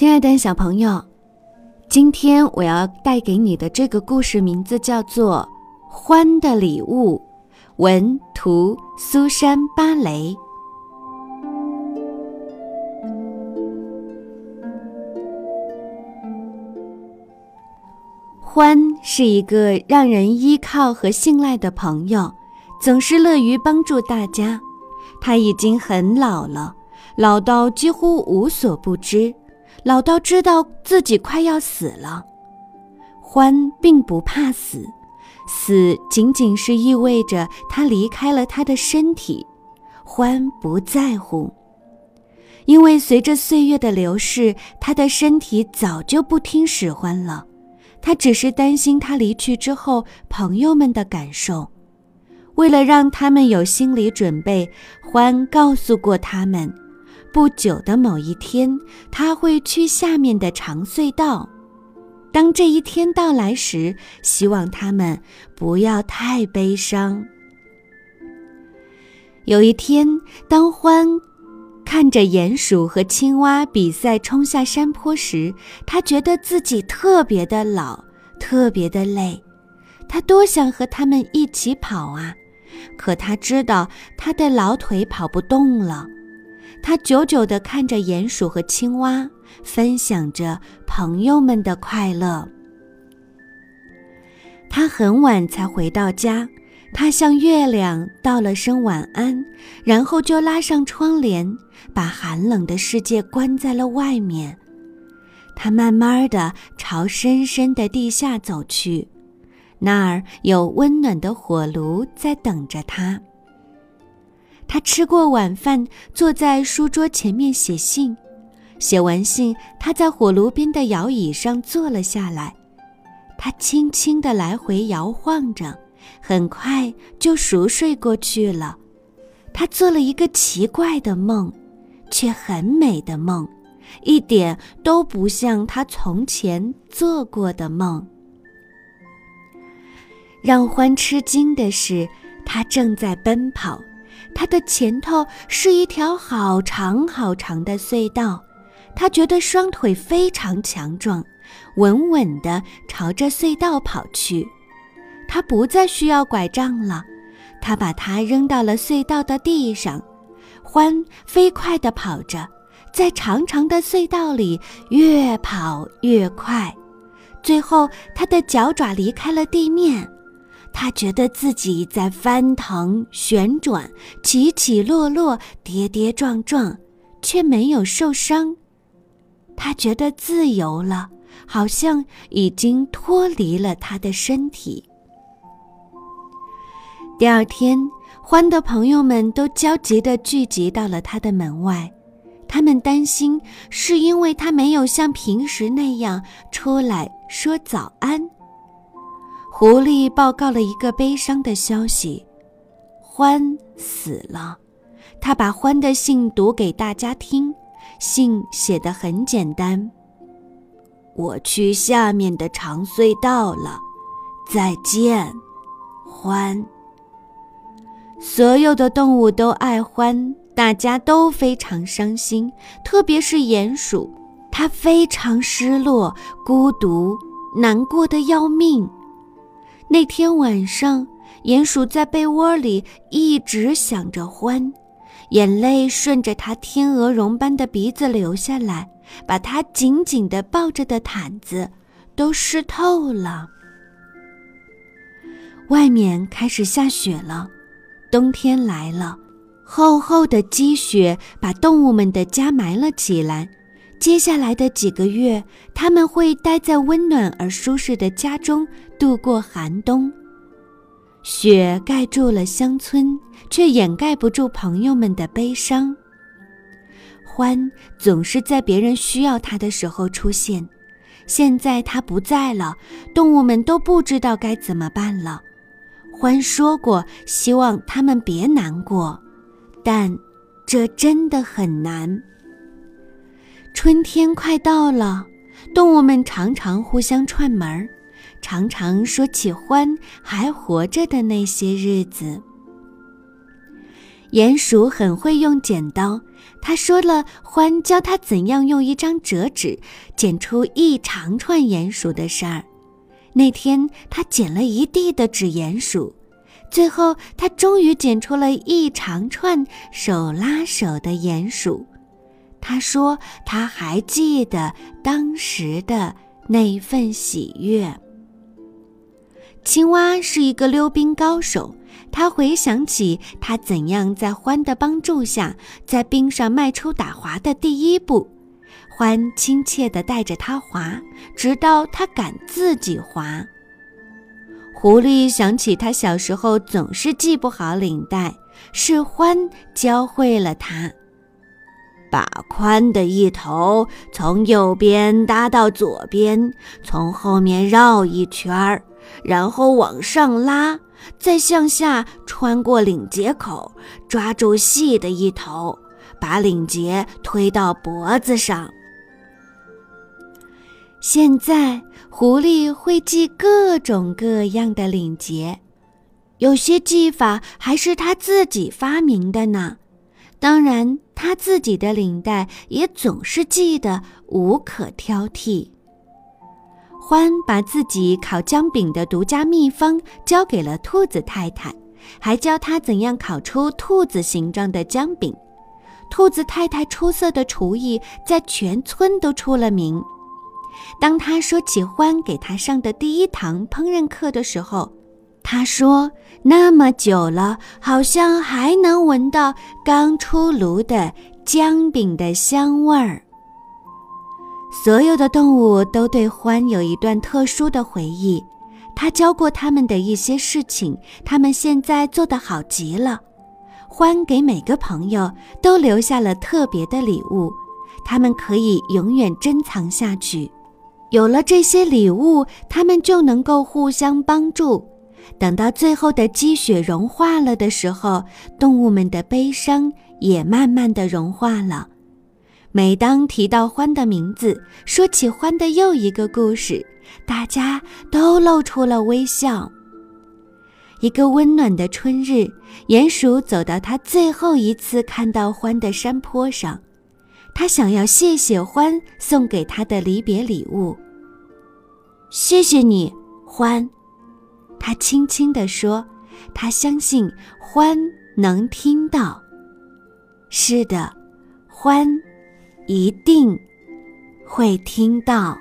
亲爱的小朋友，今天我要带给你的这个故事名字叫做《欢的礼物》，文图苏珊·芭蕾。欢是一个让人依靠和信赖的朋友，总是乐于帮助大家。他已经很老了，老到几乎无所不知。老道知道自己快要死了，欢并不怕死，死仅仅是意味着他离开了他的身体，欢不在乎，因为随着岁月的流逝，他的身体早就不听使唤了，他只是担心他离去之后朋友们的感受，为了让他们有心理准备，欢告诉过他们。不久的某一天，他会去下面的长隧道。当这一天到来时，希望他们不要太悲伤。有一天，当欢看着鼹鼠和青蛙比赛冲下山坡时，他觉得自己特别的老，特别的累。他多想和他们一起跑啊！可他知道他的老腿跑不动了。他久久地看着鼹鼠和青蛙，分享着朋友们的快乐。他很晚才回到家，他向月亮道了声晚安，然后就拉上窗帘，把寒冷的世界关在了外面。他慢慢地朝深深的地下走去，那儿有温暖的火炉在等着他。他吃过晚饭，坐在书桌前面写信。写完信，他在火炉边的摇椅上坐了下来。他轻轻地来回摇晃着，很快就熟睡过去了。他做了一个奇怪的梦，却很美的梦，一点都不像他从前做过的梦。让欢吃惊的是，他正在奔跑。他的前头是一条好长好长的隧道，他觉得双腿非常强壮，稳稳地朝着隧道跑去。他不再需要拐杖了，他把它扔到了隧道的地上。欢飞快地跑着，在长长的隧道里越跑越快，最后他的脚爪离开了地面。他觉得自己在翻腾、旋转、起起落落、跌跌撞撞，却没有受伤。他觉得自由了，好像已经脱离了他的身体。第二天，欢的朋友们都焦急地聚集到了他的门外，他们担心是因为他没有像平时那样出来说早安。狐狸报告了一个悲伤的消息：獾死了。他把獾的信读给大家听，信写得很简单：“我去下面的长隧道了，再见，欢。”所有的动物都爱欢，大家都非常伤心，特别是鼹鼠，它非常失落、孤独、难过的要命。那天晚上，鼹鼠在被窝里一直想着欢，眼泪顺着它天鹅绒般的鼻子流下来，把它紧紧地抱着的毯子都湿透了。外面开始下雪了，冬天来了，厚厚的积雪把动物们的家埋了起来。接下来的几个月，他们会待在温暖而舒适的家中度过寒冬。雪盖住了乡村，却掩盖不住朋友们的悲伤。欢总是在别人需要他的时候出现，现在他不在了，动物们都不知道该怎么办了。欢说过，希望他们别难过，但这真的很难。春天快到了，动物们常常互相串门儿，常常说起欢还活着的那些日子。鼹鼠很会用剪刀，他说了欢教他怎样用一张折纸剪出一长串鼹鼠的事儿。那天他剪了一地的纸鼹鼠，最后他终于剪出了一长串手拉手的鼹鼠。他说他还记得当时的那份喜悦。青蛙是一个溜冰高手。他回想起他怎样在欢的帮助下，在冰上迈出打滑的第一步，欢亲切地带着他滑，直到他敢自己滑。狐狸想起他小时候总是系不好领带，是欢教会了他，把宽的一头从右边搭到左边，从后面绕一圈儿，然后往上拉。再向下穿过领结口，抓住细的一头，把领结推到脖子上。现在，狐狸会系各种各样的领结，有些系法还是他自己发明的呢。当然，他自己的领带也总是系得无可挑剔。欢把自己烤姜饼的独家秘方交给了兔子太太，还教他怎样烤出兔子形状的姜饼。兔子太太出色的厨艺在全村都出了名。当他说起欢给他上的第一堂烹饪课的时候，他说：“那么久了，好像还能闻到刚出炉的姜饼的香味儿。”所有的动物都对獾有一段特殊的回忆，他教过他们的一些事情，他们现在做得好极了。獾给每个朋友都留下了特别的礼物，他们可以永远珍藏下去。有了这些礼物，他们就能够互相帮助。等到最后的积雪融化了的时候，动物们的悲伤也慢慢的融化了。每当提到欢的名字，说起欢的又一个故事，大家都露出了微笑。一个温暖的春日，鼹鼠走到他最后一次看到欢的山坡上，他想要谢谢欢送给他的离别礼物。谢谢你，欢，他轻轻地说。他相信獾能听到。是的，獾。一定会听到。